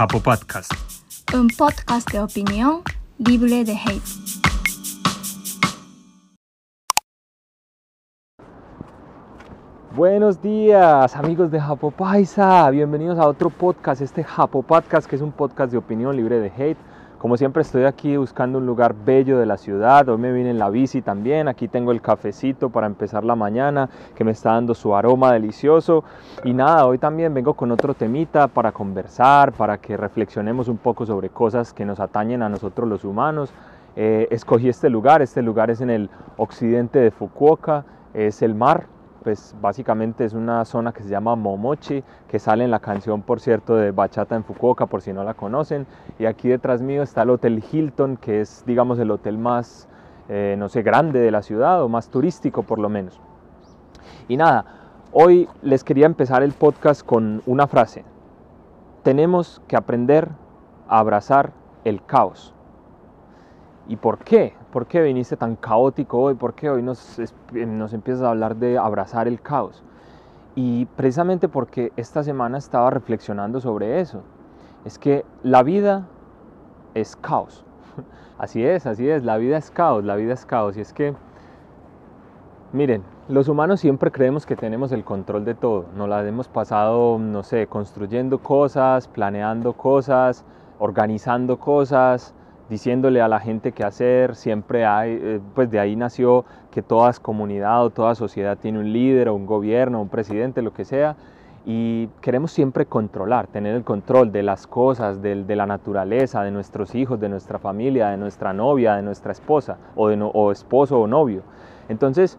Japo Podcast. Un podcast de opinión libre de hate. Buenos días amigos de Japo Paisa, bienvenidos a otro podcast, este Japo Podcast que es un podcast de opinión libre de hate. Como siempre estoy aquí buscando un lugar bello de la ciudad, hoy me vine en la bici también, aquí tengo el cafecito para empezar la mañana que me está dando su aroma delicioso y nada, hoy también vengo con otro temita para conversar, para que reflexionemos un poco sobre cosas que nos atañen a nosotros los humanos. Eh, escogí este lugar, este lugar es en el occidente de Fukuoka, es el mar, pues básicamente es una zona que se llama Momochi, que sale en la canción, por cierto, de Bachata en Fukuoka, por si no la conocen. Y aquí detrás mío está el Hotel Hilton, que es, digamos, el hotel más, eh, no sé, grande de la ciudad, o más turístico por lo menos. Y nada, hoy les quería empezar el podcast con una frase. Tenemos que aprender a abrazar el caos. ¿Y por qué? ¿Por qué viniste tan caótico hoy? ¿Por qué hoy nos, nos empiezas a hablar de abrazar el caos? Y precisamente porque esta semana estaba reflexionando sobre eso. Es que la vida es caos. Así es, así es, la vida es caos, la vida es caos. Y es que, miren, los humanos siempre creemos que tenemos el control de todo. Nos la hemos pasado, no sé, construyendo cosas, planeando cosas, organizando cosas, diciéndole a la gente qué hacer, siempre hay, eh, pues de ahí nació que toda comunidad o toda sociedad tiene un líder o un gobierno, un presidente, lo que sea, y queremos siempre controlar, tener el control de las cosas, de, de la naturaleza, de nuestros hijos, de nuestra familia, de nuestra novia, de nuestra esposa, o, de o esposo o novio. Entonces,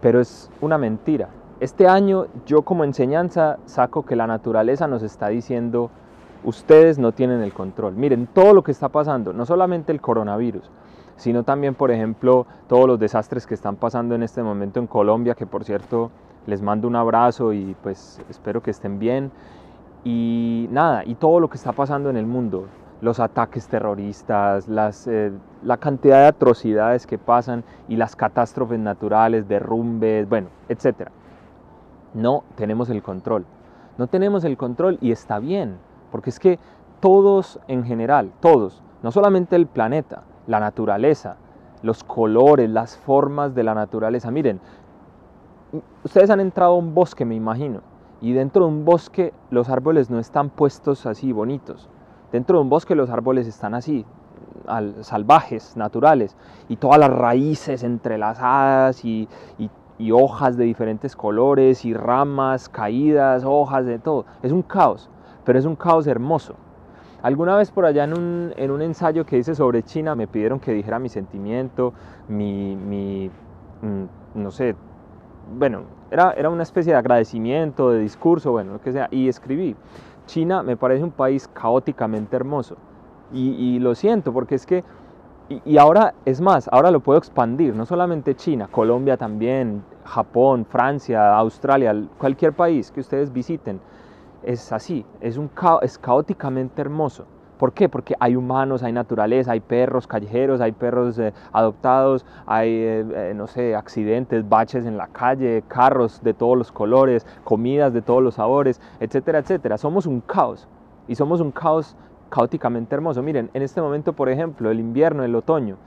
pero es una mentira. Este año yo como enseñanza saco que la naturaleza nos está diciendo, ustedes no tienen el control. Miren, todo lo que está pasando, no solamente el coronavirus, sino también, por ejemplo, todos los desastres que están pasando en este momento en Colombia, que por cierto les mando un abrazo y pues espero que estén bien. Y nada, y todo lo que está pasando en el mundo, los ataques terroristas, eh, la cantidad de atrocidades que pasan y las catástrofes naturales, derrumbes, bueno, etc. No tenemos el control. No tenemos el control y está bien porque es que todos en general, todos, no solamente el planeta, la naturaleza, los colores, las formas de la naturaleza. Miren, ustedes han entrado a un bosque, me imagino, y dentro de un bosque los árboles no están puestos así bonitos. Dentro de un bosque los árboles están así, salvajes, naturales, y todas las raíces entrelazadas y, y hojas de diferentes colores y ramas caídas, hojas de todo. Es un caos pero es un caos hermoso. Alguna vez por allá en un, en un ensayo que hice sobre China me pidieron que dijera mi sentimiento, mi, mi mm, no sé, bueno, era, era una especie de agradecimiento, de discurso, bueno, lo que sea, y escribí, China me parece un país caóticamente hermoso. Y, lo siento, porque es que, y, ahora es más, ahora lo puedo expandir, no solamente China, Colombia también, Japón, Francia, Australia, cualquier país que ustedes visiten es así, es, un es caóticamente hermoso. ¿Por qué? Porque hay humanos, hay naturaleza, hay perros callejeros, hay perros eh, adoptados, hay, eh, eh, no sé, accidentes, baches en la calle, carros de todos los colores, comidas de todos los sabores, etcétera, etcétera. Somos un caos y somos un caos caóticamente hermoso. Miren, en este momento, por ejemplo, el invierno, el otoño,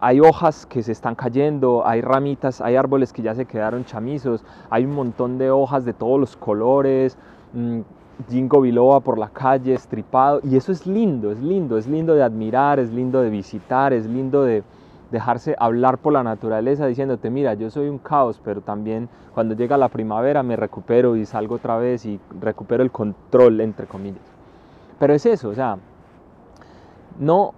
hay hojas que se están cayendo, hay ramitas, hay árboles que ya se quedaron chamizos, hay un montón de hojas de todos los colores, mmm, jingo biloba por la calle, estripado, y eso es lindo, es lindo, es lindo de admirar, es lindo de visitar, es lindo de dejarse hablar por la naturaleza diciéndote, mira, yo soy un caos, pero también cuando llega la primavera me recupero y salgo otra vez y recupero el control, entre comillas. Pero es eso, o sea, no,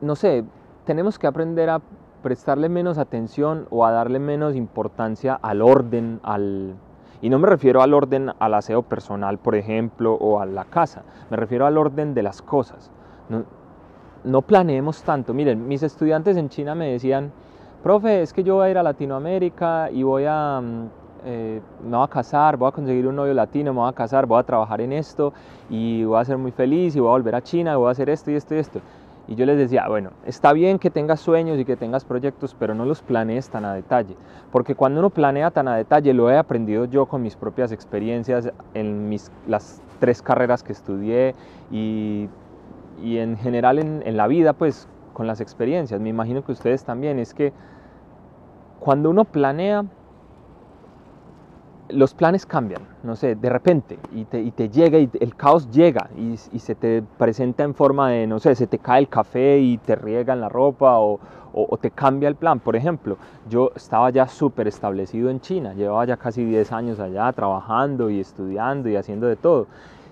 no sé, tenemos que aprender a prestarle menos atención o a darle menos importancia al orden, al... Y no me refiero al orden al aseo personal, por ejemplo, o a la casa, me refiero al orden de las cosas. No, planeemos tanto. Miren, mis estudiantes en China me decían, profe, es que yo voy a ir a Latinoamérica y voy a... Mm, eh, a casar, voy a conseguir un novio latino, me voy a casar, voy a trabajar en esto y voy a ser muy feliz y voy a volver a China, voy a hacer esto y esto y esto. Y yo les decía, bueno, está bien que tengas sueños y que tengas proyectos, pero no los planees tan a detalle. Porque cuando uno planea tan a detalle, lo he aprendido yo con mis propias experiencias en mis, las tres carreras que estudié y, y en general en, en la vida, pues con las experiencias. Me imagino que ustedes también. Es que cuando uno planea, los planes cambian, no sé, de repente, y te, y te llega, y el caos llega, y, y, se te presenta en forma de, no sé, se te cae el café y te riega en la ropa, o, o, o te cambia el plan. Por ejemplo, yo estaba ya súper establecido en China, llevaba ya casi 10 años allá trabajando y estudiando y haciendo de todo.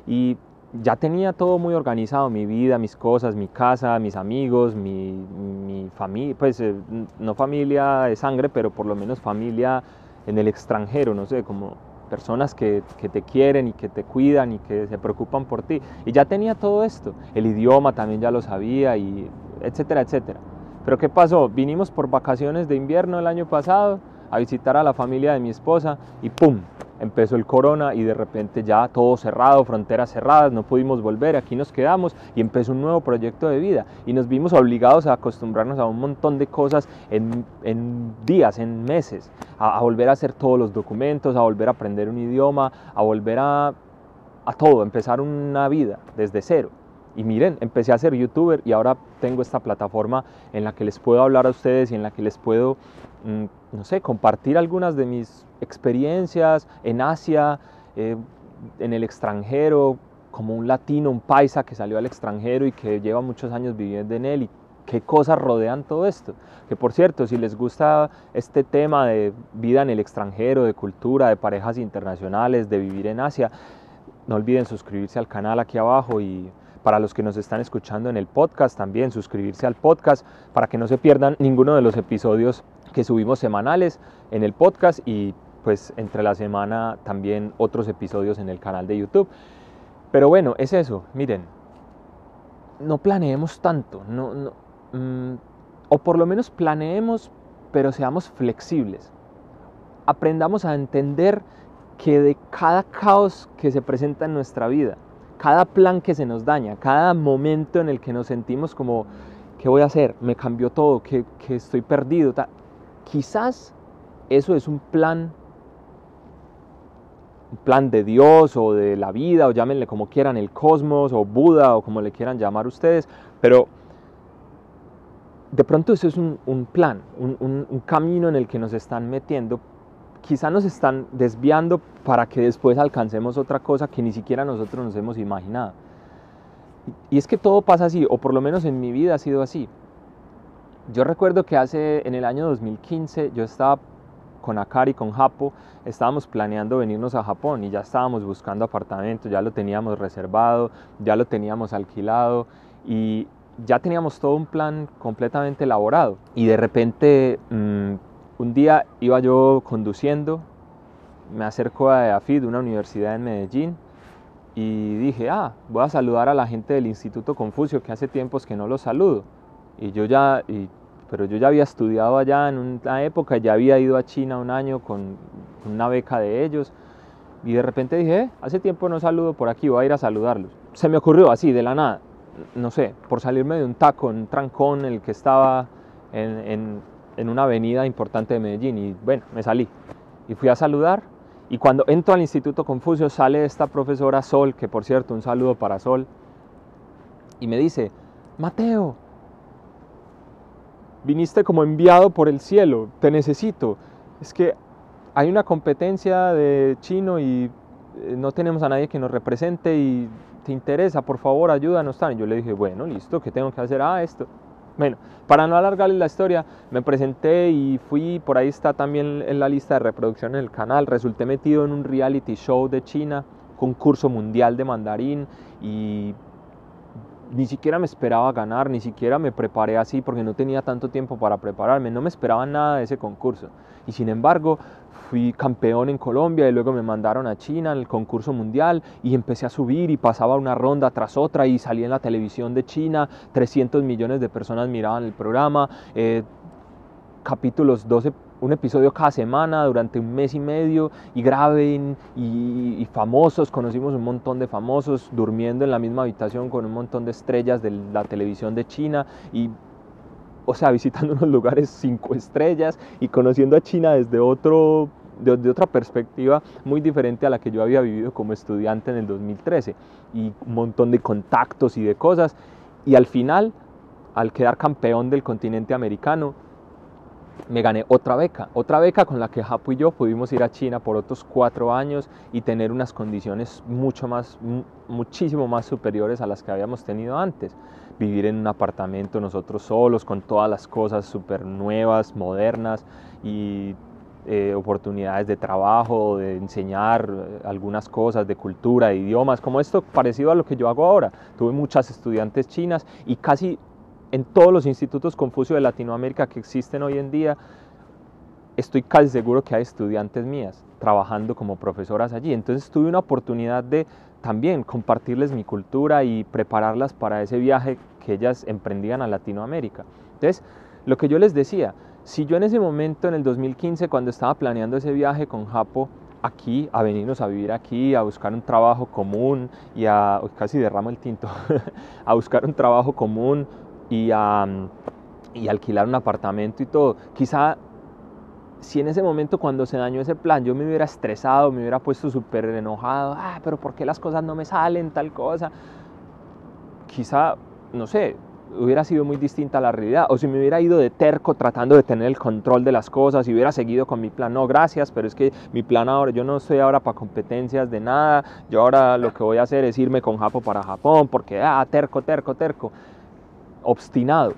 Y ya tenía todo muy organizado, mi vida, mis cosas, mi casa, mis amigos, mi, mi familia, pues eh, no familia de sangre, pero por lo menos familia en el extranjero, no sé, como personas que, te quieren y que te cuidan y que se preocupan por ti. Y ya tenía todo esto, el idioma también ya lo sabía y etcétera, etcétera. Pero ¿qué pasó? Vinimos por vacaciones de invierno el año pasado a visitar a la familia de mi esposa y ¡pum! Empezó el corona y de repente ya todo cerrado, fronteras cerradas, no pudimos volver, aquí nos quedamos y empezó un nuevo proyecto de vida y nos vimos obligados a acostumbrarnos a un montón de cosas en, en días, en meses, a, volver a hacer todos los documentos, a volver a aprender un idioma, a volver a, a todo, empezar una vida desde cero. Y miren, empecé a ser youtuber y ahora tengo esta plataforma en la que les puedo hablar a ustedes y en la que les puedo, mmm, no sé, compartir algunas de mis experiencias en Asia, eh, en el extranjero, como un latino, un paisa que salió al extranjero y que lleva muchos años viviendo en él y qué cosas rodean todo esto. Que por cierto, si les gusta este tema de vida en el extranjero, de cultura, de parejas internacionales, de vivir en Asia, no olviden suscribirse al canal aquí abajo y para los que nos están escuchando en el podcast también suscribirse al podcast para que no se pierdan ninguno de los episodios que subimos semanales en el podcast y pues entre la semana también otros episodios en el canal de YouTube. Pero bueno, es eso, miren, no planeemos tanto, no, no, mmm, o por lo menos planeemos, pero seamos flexibles. Aprendamos a entender que de cada caos que se presenta en nuestra vida, cada plan que se nos daña, cada momento en el que nos sentimos como, ¿qué voy a hacer? Me cambió todo, que, que estoy perdido. Quizás eso es un plan, un plan de Dios o de la vida, o llámenle como quieran, el cosmos o Buda o como le quieran llamar ustedes, pero de pronto eso es un, plan, un, un, un camino en el que nos están metiendo quizá nos están desviando para que después alcancemos otra cosa que ni siquiera nosotros nos hemos imaginado. Y es que todo pasa así, o por lo menos en mi vida ha sido así. Yo recuerdo que hace, en el año 2015, yo estaba con Akari, con Japo, estábamos planeando venirnos a Japón y ya estábamos buscando apartamentos, ya lo teníamos reservado, ya lo teníamos alquilado y ya teníamos todo un plan completamente elaborado. Y de repente mmm, un día iba yo conduciendo, me acerco a AFID, una universidad en Medellín, y dije, ah, voy a saludar a la gente del Instituto Confucio, que hace tiempos que no los saludo. Y yo ya, pero yo ya había estudiado allá en una época, ya había ido a China un año con, una beca de ellos, y de repente dije, eh, hace tiempo no saludo por aquí, voy a ir a saludarlos. Se me ocurrió así, de la nada, no sé, por salirme de un taco, un trancón en el que estaba en, en en una avenida importante de Medellín y bueno, me salí y fui a saludar y cuando entro al Instituto Confucio sale esta profesora Sol, que por cierto un saludo para Sol, y me dice, Mateo, viniste como enviado por el cielo, te necesito, es que hay una competencia de chino y eh, no tenemos a nadie que nos represente y te interesa, por favor ayúdanos. Y yo le dije, bueno, listo, ¿qué tengo que hacer? Ah, esto. Bueno, para no alargarles la historia, me presenté y fui, por ahí está también en la lista de reproducción en el canal, resulté metido en un reality show de China, concurso mundial de mandarín y ni siquiera me esperaba ganar, ni siquiera me preparé así porque no tenía tanto tiempo para prepararme, no me esperaba nada de ese concurso. Y sin embargo, fui campeón en Colombia y luego me mandaron a China al concurso mundial y empecé a subir y pasaba una ronda tras otra y salí en la televisión de China, 300 millones de personas miraban el programa, eh, capítulos 12 un episodio cada semana durante un mes y medio y graben y, famosos, conocimos un montón de famosos durmiendo en la misma habitación con un montón de estrellas de la televisión de China y o sea, visitando unos lugares cinco estrellas y conociendo a China desde otro de, otra perspectiva muy diferente a la que yo había vivido como estudiante en el 2013 y un montón de contactos y de cosas. Y al final, al quedar campeón del continente americano, me gané otra beca, otra beca con la que Japo y yo pudimos ir a China por otros cuatro años y tener unas condiciones mucho más, muchísimo más superiores a las que habíamos tenido antes. Vivir en un apartamento nosotros solos, con todas las cosas súper nuevas, modernas y eh, oportunidades de trabajo, de enseñar eh, algunas cosas de cultura, de idiomas, como esto parecido a lo que yo hago ahora. Tuve muchas estudiantes chinas y casi en todos los institutos Confucio de Latinoamérica que existen hoy en día, estoy casi seguro que hay estudiantes mías trabajando como profesoras allí. Entonces tuve una oportunidad de también compartirles mi cultura y prepararlas para ese viaje que ellas emprendían a Latinoamérica. Entonces, lo que yo les decía, si yo en ese momento, en el 2015, cuando estaba planeando ese viaje con Japo, aquí, a venirnos a vivir aquí, a buscar un trabajo común y a, casi derramo el tinto, a buscar un trabajo común, y, alquilar un apartamento y todo. Quizá si en ese momento cuando se dañó ese plan yo me hubiera estresado, me hubiera puesto súper enojado, ah, pero ¿por qué las cosas no me salen, tal cosa? Quizá, no sé, hubiera sido muy distinta a la realidad. O si me hubiera ido de terco tratando de tener el control de las cosas y hubiera seguido con mi plan, no, gracias, pero es que mi plan ahora, yo no estoy ahora para competencias de nada, yo ahora lo que voy a hacer es irme con Japón para Japón, porque, ah, terco, terco, terco obstinado.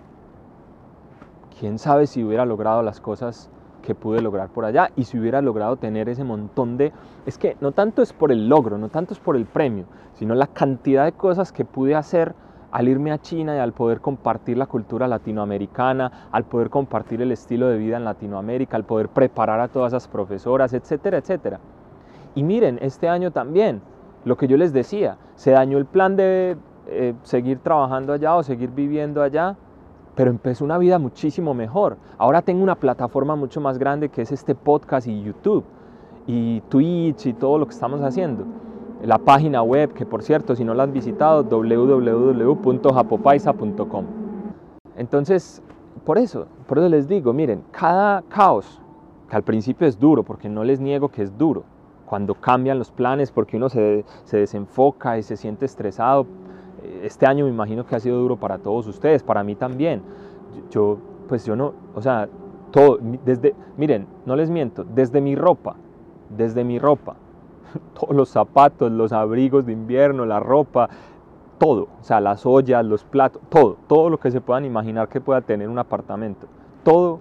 Quién sabe si hubiera logrado las cosas que pude lograr por allá y si hubiera logrado tener ese montón de... Es que no tanto es por el logro, no tanto es por el premio, sino la cantidad de cosas que pude hacer al irme a China y al poder compartir la cultura latinoamericana, al poder compartir el estilo de vida en Latinoamérica, al poder preparar a todas esas profesoras, etcétera, etcétera. Y miren, este año también, lo que yo les decía, se dañó el plan de eh, seguir trabajando allá o seguir viviendo allá, pero empezó una vida muchísimo mejor. Ahora tengo una plataforma mucho más grande que es este podcast y YouTube y Twitch y todo lo que estamos haciendo. La página web, que por cierto, si no la han visitado, www.japopaisa.com. Entonces, por eso, por eso les digo, miren, cada caos, que al principio es duro, porque no les niego que es duro, cuando cambian los planes, porque uno se, se desenfoca y se siente estresado este año me imagino que ha sido duro para todos ustedes, para mí también. Yo, pues yo no, o sea, todo, desde, miren, no les miento, desde mi ropa, desde mi ropa, todos los zapatos, los abrigos de invierno, la ropa, todo, o sea, las ollas, los platos, todo, todo lo que se puedan imaginar que pueda tener un apartamento, todo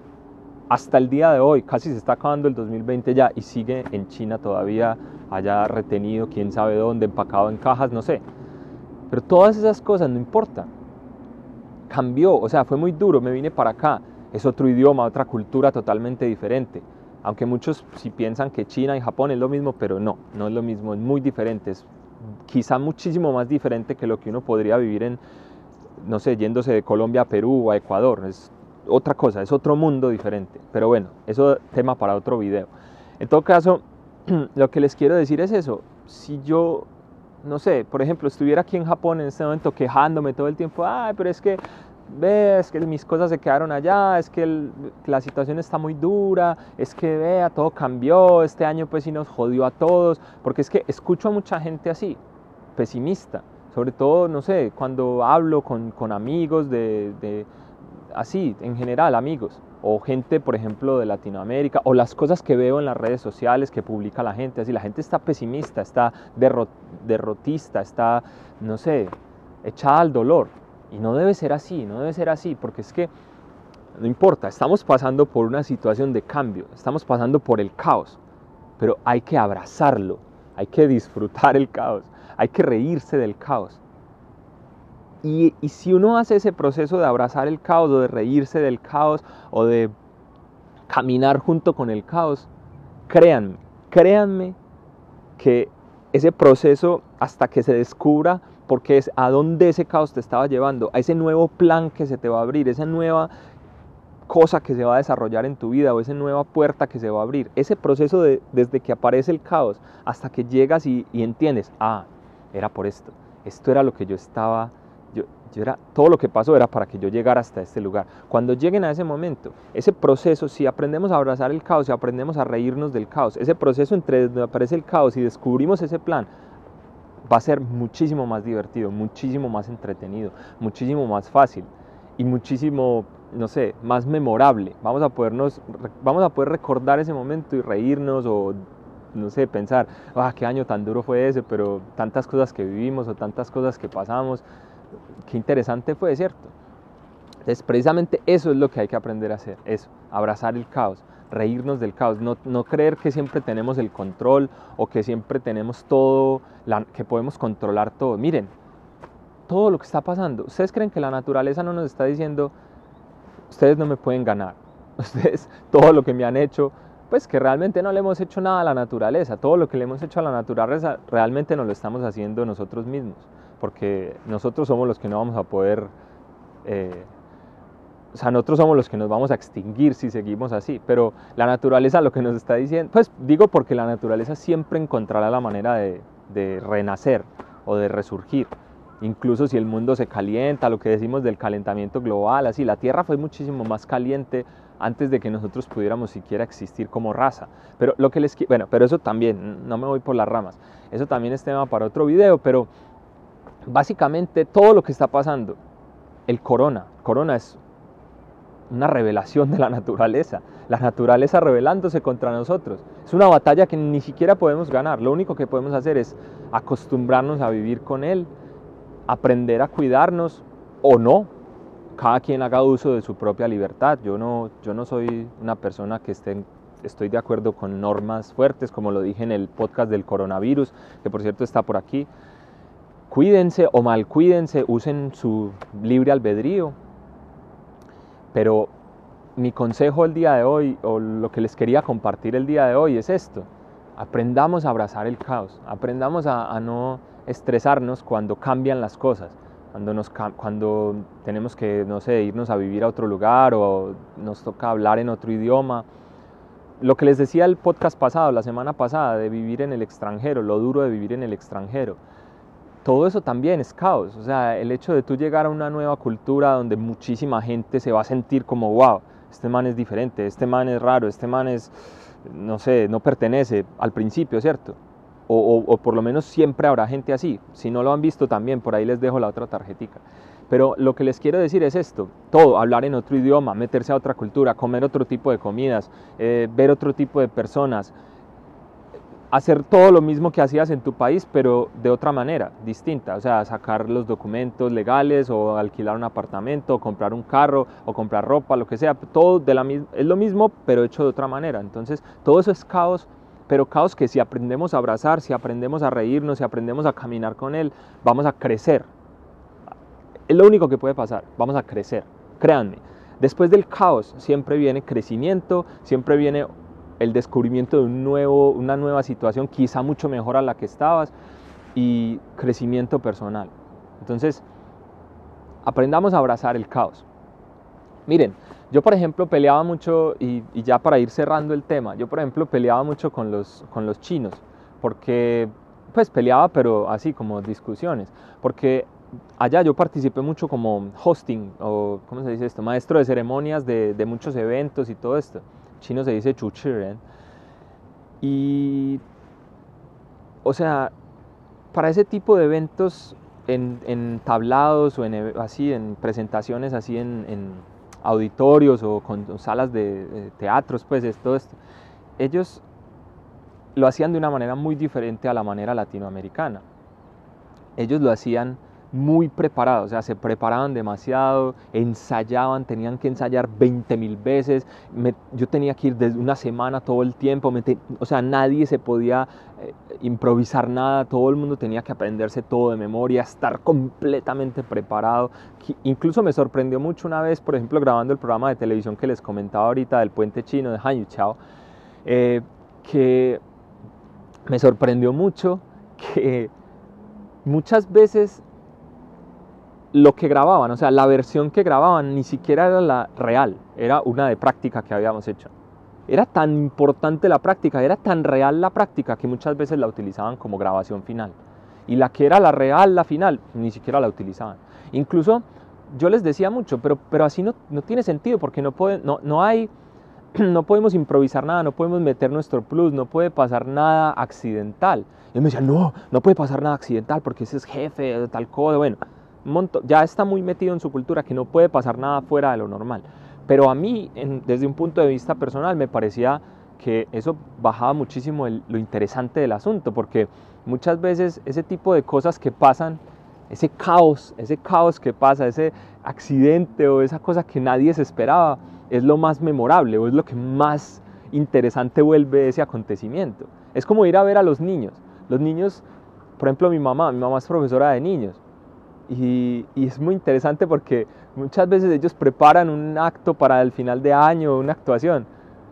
hasta el día de hoy, casi se está acabando el 2020 ya y sigue en China todavía allá retenido, quién sabe dónde, empacado en cajas, no sé. Pero todas esas cosas no importan. Cambió, o sea, fue muy duro, me vine para acá. Es otro idioma, otra cultura totalmente diferente. Aunque muchos si piensan que China y Japón es lo mismo, pero no, no es lo mismo, es muy diferente. Es quizá muchísimo más diferente que lo que uno podría vivir en, no sé, yéndose de Colombia a Perú o a Ecuador. Es otra cosa, es otro mundo diferente. Pero bueno, eso es tema para otro video. En todo caso, lo que les quiero decir es eso. Si yo no sé, por ejemplo, estuviera aquí en Japón en este momento quejándome todo el tiempo, ay, pero es que, ves, que mis cosas se quedaron allá, es que la situación está muy dura, es que, vea, todo cambió, este año pues sí nos jodió a todos, porque es que escucho a mucha gente así, pesimista, sobre todo, no sé, cuando hablo con, amigos de, así, en general, amigos o gente, por ejemplo, de Latinoamérica, o las cosas que veo en las redes sociales que publica la gente, así la gente está pesimista, está derrotista, está, no sé, echada al dolor. Y no debe ser así, no debe ser así, porque es que, no importa, estamos pasando por una situación de cambio, estamos pasando por el caos, pero hay que abrazarlo, hay que disfrutar el caos, hay que reírse del caos. Y, si uno hace ese proceso de abrazar el caos o de reírse del caos o de caminar junto con el caos, créanme, créanme que ese proceso hasta que se descubra porque es a dónde ese caos te estaba llevando, a ese nuevo plan que se te va a abrir, esa nueva cosa que se va a desarrollar en tu vida o esa nueva puerta que se va a abrir. Ese proceso de, desde que aparece el caos hasta que llegas y, y entiendes, ah, era por esto, esto era lo que yo estaba Yo, yo era, todo lo que pasó era para que yo llegara hasta este lugar. Cuando lleguen a ese momento, ese proceso, si aprendemos a abrazar el caos, si aprendemos a reírnos del caos, ese proceso entre donde aparece el caos y descubrimos ese plan, va a ser muchísimo más divertido, muchísimo más entretenido, muchísimo más fácil y muchísimo, no sé, más memorable. Vamos a, podernos, vamos a poder recordar ese momento y reírnos o, no sé, pensar, ah, qué año tan duro fue ese, pero tantas cosas que vivimos o tantas cosas que pasamos, qué interesante fue, ¿cierto? Entonces, precisamente eso es lo que hay que aprender a hacer, eso, abrazar el caos, reírnos del caos, no, no creer que siempre tenemos el control o que siempre tenemos todo, la, que podemos controlar todo. Miren, todo lo que está pasando. ¿Ustedes creen que la naturaleza no nos está diciendo, ustedes no me pueden ganar? Ustedes, todo lo que me han hecho, pues que realmente no le hemos hecho nada a la naturaleza. Todo lo que le hemos hecho a la naturaleza realmente nos lo estamos haciendo nosotros mismos. Porque nosotros somos los que no vamos a poder... Eh, o sea, nosotros somos los que nos vamos a extinguir si seguimos así, pero la naturaleza lo que nos está diciendo, pues digo porque la naturaleza siempre encontrará la manera de, de renacer o de resurgir incluso si el mundo se calienta, lo que decimos del calentamiento global, así, la Tierra fue muchísimo más caliente antes de que nosotros pudiéramos siquiera existir como raza. Pero lo que les bueno, pero eso también, no me voy por las ramas. Eso también es tema para otro video, pero básicamente todo lo que está pasando, el corona, corona es una revelación de la naturaleza, la naturaleza rebelándose contra nosotros. Es una batalla que ni siquiera podemos ganar, lo único que podemos hacer es acostumbrarnos a vivir con él aprender a cuidarnos o no. Cada quien haga uso de su propia libertad. Yo no, yo no soy una persona que esté, estoy de acuerdo con normas fuertes, como lo dije en el podcast del coronavirus, que por cierto está por aquí. Cuídense o mal cuídense, usen su libre albedrío. Pero mi consejo el día de hoy, o lo que les quería compartir el día de hoy, es esto. Aprendamos a abrazar el caos, aprendamos a, a no estresarnos cuando cambian las cosas, cuando, nos, cuando tenemos que, no sé, irnos a vivir a otro lugar o nos toca hablar en otro idioma. Lo que les decía el podcast pasado, la semana pasada, de vivir en el extranjero, lo duro de vivir en el extranjero. Todo eso también es caos. O sea, el hecho de tú llegar a una nueva cultura donde muchísima gente se va a sentir como, wow, este man es diferente, este man es raro, este man es, no sé, no pertenece al principio, ¿cierto? o, por lo menos siempre habrá gente así. Si no lo han visto también, por ahí les dejo la otra tarjetica. Pero lo que les quiero decir es esto, todo, hablar en otro idioma, meterse a otra cultura, comer otro tipo de comidas, eh, ver otro tipo de personas, hacer todo lo mismo que hacías en tu país, pero de otra manera, distinta. O sea, sacar los documentos legales o alquilar un apartamento, o comprar un carro o comprar ropa, lo que sea. Todo es lo mismo, pero hecho de otra manera. Entonces, todo eso es caos pero caos que si aprendemos a abrazar, si aprendemos a reírnos, si aprendemos a caminar con él, vamos a crecer. Es lo único que puede pasar, vamos a crecer, créanme. Después del caos siempre viene crecimiento, siempre viene el descubrimiento de un nuevo, una nueva situación, quizá mucho mejor a la que estabas, y crecimiento personal. Entonces, aprendamos a abrazar el caos. Miren, yo, por ejemplo, peleaba mucho, y, ya para ir cerrando el tema, yo, por ejemplo, peleaba mucho con los, con los chinos, porque, pues, peleaba, pero así como discusiones, porque allá yo participé mucho como hosting, o, ¿cómo se dice esto? Maestro de ceremonias de, de muchos eventos y todo esto. Chino se dice chuchiren. Y, o sea, para ese tipo de eventos en, en tablados o en, así, en presentaciones así en auditorios o con salas de, teatros, pues es todo esto, ellos lo hacían de una manera muy diferente a la manera latinoamericana. Ellos lo hacían muy preparados, o sea, se preparaban demasiado, ensayaban, tenían que ensayar 20 mil veces, yo tenía que ir desde una semana todo el tiempo, o sea, nadie se podía eh, improvisar nada, todo el mundo tenía que aprenderse todo de memoria, estar completamente preparado. Incluso me sorprendió mucho una vez, por ejemplo, grabando el programa de televisión que les comentaba ahorita del puente chino de Han Chao, eh, que me sorprendió mucho que muchas veces lo que grababan, o sea, la versión que grababan ni siquiera era la real, era una de práctica que habíamos hecho. Era tan importante la práctica, era tan real la práctica que muchas veces la utilizaban como grabación final. Y la que era la real, la final, ni siquiera la utilizaban. Incluso yo les decía mucho, pero, pero así no, no tiene sentido porque no, puede, no, no hay no podemos improvisar nada, no podemos meter nuestro plus, no puede pasar nada accidental. Y me decía, no, no puede pasar nada accidental porque ese es jefe, tal cosa, bueno, ya está muy metido en su cultura que no puede pasar nada fuera de lo normal. Pero a mí, desde un punto de vista personal, me parecía que eso bajaba muchísimo lo interesante del asunto, porque muchas veces ese tipo de cosas que pasan, ese caos, ese caos que pasa, ese accidente o esa cosa que nadie se esperaba, es lo más memorable o es lo que más interesante vuelve ese acontecimiento. Es como ir a ver a los niños. Los niños, por ejemplo, mi mamá, mi mamá es profesora de niños. Y, es muy interesante porque muchas veces ellos preparan un acto para el final de año, una actuación.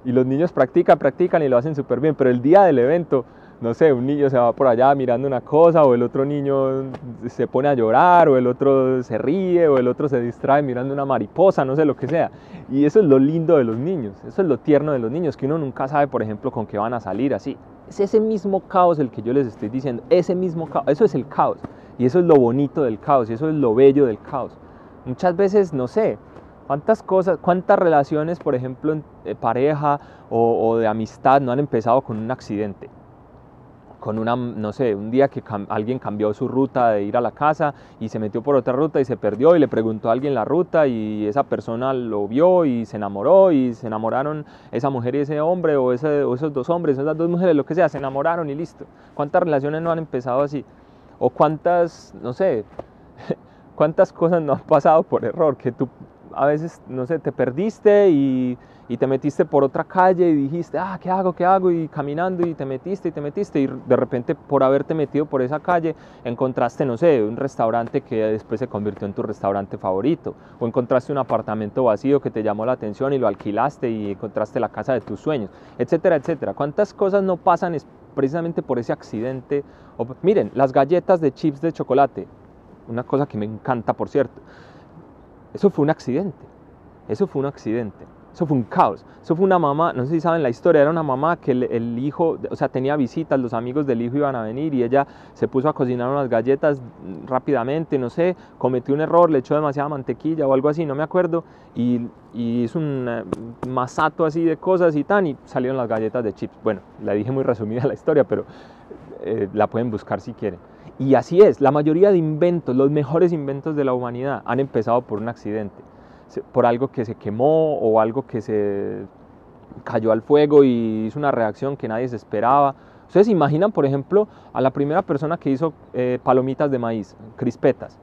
Y los niños practican, practican y lo hacen súper bien. Pero el día del evento no sé, un niño se va por allá mirando una cosa, o el otro niño se pone a llorar, o el otro se ríe, o el otro se distrae mirando una mariposa, no sé lo que sea. Y eso es lo lindo de los niños, eso es lo tierno de los niños, que uno nunca sabe, por ejemplo, con qué van a salir así. Es ese mismo caos el que yo les estoy diciendo, ese mismo caos, eso es el caos. Y eso es lo bonito del caos, y eso es lo bello del caos. Muchas veces, no sé, ¿Cuántas cosas, cuántas relaciones, por ejemplo, de pareja o, de amistad no han empezado con un accidente? con una, no sé, un día que alguien cambió su ruta de ir a la casa y se metió por otra ruta y se perdió y le preguntó a alguien la ruta y esa persona lo vio y se enamoró y se enamoraron esa mujer y ese hombre o, ese, o esos dos hombres, esas dos mujeres, lo que sea, se enamoraron y listo. ¿Cuántas relaciones no han empezado así? O cuántas, no sé, cuántas cosas no han pasado por error, que tú a veces, no sé, te perdiste y y te metiste por otra calle y dijiste, ah, ¿qué hago? ¿Qué hago? Y caminando y te metiste y te metiste y de repente por haberte metido por esa calle encontraste, no sé, un restaurante que después se convirtió en tu restaurante favorito o encontraste un apartamento vacío que te llamó la atención y lo alquilaste y encontraste la casa de tus sueños, etcétera, etcétera. ¿Cuántas cosas no pasan precisamente por ese accidente? O, miren, las galletas de chips de chocolate, una cosa que me encanta, por cierto, eso fue un accidente, eso fue un accidente eso fue un caos. Eso fue una mamá, no sé si saben la historia, era una mamá que el, hijo, o sea, tenía visitas, los amigos del hijo iban a venir y ella se puso a cocinar unas galletas rápidamente, no sé, cometió un error, le echó demasiada mantequilla o algo así, no me acuerdo, y, hizo un eh, masato así de cosas y tan, y salieron las galletas de chips. Bueno, la dije muy resumida la historia, pero eh, la pueden buscar si quieren. Y así es, la mayoría de inventos, los mejores inventos de la humanidad han empezado por un accidente por algo que se quemó o algo que se cayó al fuego y hizo una reacción que nadie se esperaba. Ustedes imaginan, por ejemplo, a la primera persona que hizo eh, palomitas de maíz, crispetas.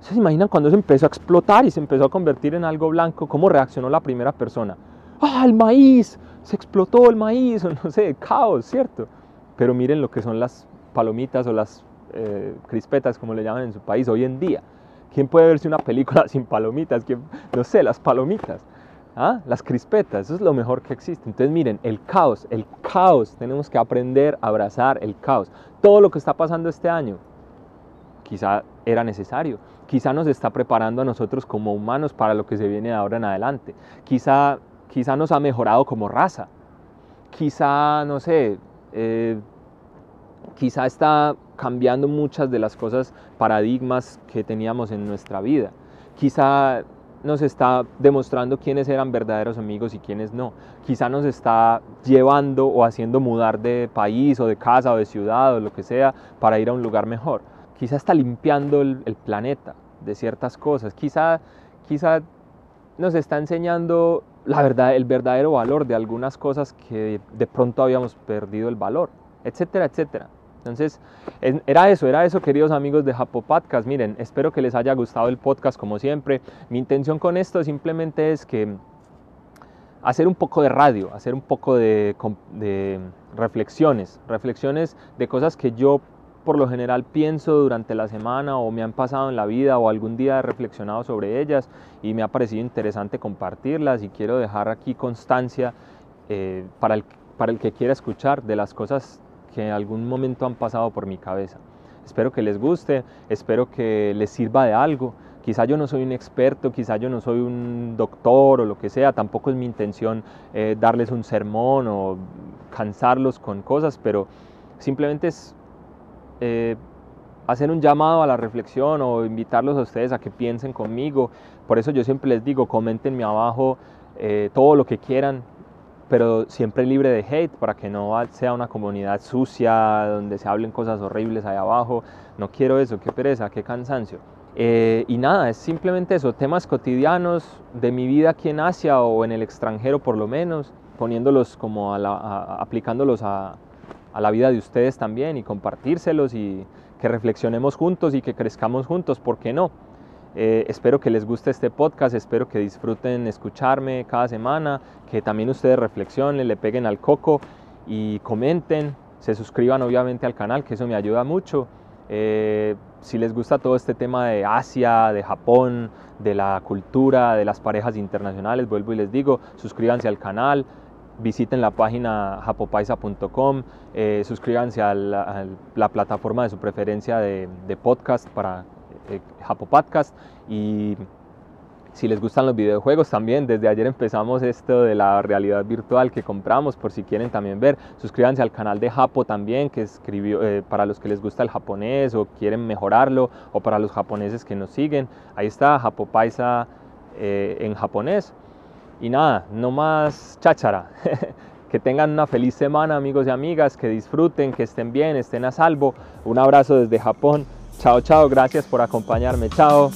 ¿Ustedes imaginan cuando se empezó a explotar y se empezó a convertir en algo blanco? ¿Cómo reaccionó la primera persona? ¡Ah, el maíz! Se explotó el maíz, o no sé, caos, ¿cierto? Pero miren lo que son las palomitas o las eh, crispetas, como le llaman en su país hoy en día. ¿Quién puede verse una película sin palomitas? No sé, las palomitas, ¿ah? las crispetas, eso es lo mejor que existe. Entonces miren, el caos, el caos, tenemos que aprender a abrazar el caos. Todo lo que está pasando este año, quizá era necesario, quizá nos está preparando a nosotros como humanos para lo que se viene de ahora en adelante, quizá, quizá nos ha mejorado como raza, quizá, no sé, eh, quizá está cambiando muchas de las cosas, paradigmas que teníamos en nuestra vida. Quizá nos está demostrando quiénes eran verdaderos amigos y quiénes no. Quizá nos está llevando o haciendo mudar de país o de casa o de ciudad o lo que sea para ir a un lugar mejor. Quizá está limpiando el, planeta de ciertas cosas. Quizá, quizá nos está enseñando la verdad, el verdadero valor de algunas cosas que de pronto habíamos perdido el valor, etcétera, etcétera. Entonces, era eso, era eso, queridos amigos de Japo Podcast. Miren, espero que les haya gustado el podcast como siempre. Mi intención con esto simplemente es que hacer un poco de radio, hacer un poco de, de reflexiones, reflexiones de cosas que yo por lo general pienso durante la semana o me han pasado en la vida o algún día he reflexionado sobre ellas y me ha parecido interesante compartirlas y quiero dejar aquí constancia eh, para, el, para el que quiera escuchar de las cosas que en algún momento han pasado por mi cabeza. Espero que les guste, espero que les sirva de algo. Quizá yo no soy un experto, quizá yo no soy un doctor o lo que sea, tampoco es mi intención eh, darles un sermón o cansarlos con cosas, pero simplemente es eh, hacer un llamado a la reflexión o invitarlos a ustedes a que piensen conmigo. Por eso yo siempre les digo, comentenme abajo eh, todo lo que quieran, pero siempre libre de hate para que no sea una comunidad sucia donde se hablen cosas horribles ahí abajo. No quiero eso, qué pereza, qué cansancio. Eh, y nada, es simplemente eso, temas cotidianos de mi vida aquí en Asia o en el extranjero por lo menos, poniéndolos como aplicándolos a, a la vida de ustedes también y compartírselos y que reflexionemos juntos y que crezcamos juntos, ¿por qué no? Eh, espero que les guste este podcast, espero que disfruten escucharme cada semana, que también ustedes reflexionen, le peguen al coco y comenten, se suscriban obviamente al canal, que eso me ayuda mucho. Eh, si les gusta todo este tema de Asia, de Japón, de la cultura, de las parejas internacionales, vuelvo y les digo, suscríbanse al canal, visiten la página japopaisa.com, eh, suscríbanse a la, plataforma de su preferencia de, de podcast para eh, Japo Podcast y si les gustan los videojuegos también, desde ayer empezamos esto de la realidad virtual que compramos, por si quieren también ver, suscríbanse al canal de Japo también, que escribió eh, para los que les gusta el japonés o quieren mejorarlo, o para los japoneses que nos siguen, ahí está Japo Paisa eh, en japonés. Y nada, no más cháchara. que tengan una feliz semana amigos y amigas, que disfruten, que estén bien, estén a salvo. Un abrazo desde Japón. Chao, chao, gracias por acompañarme. Chao.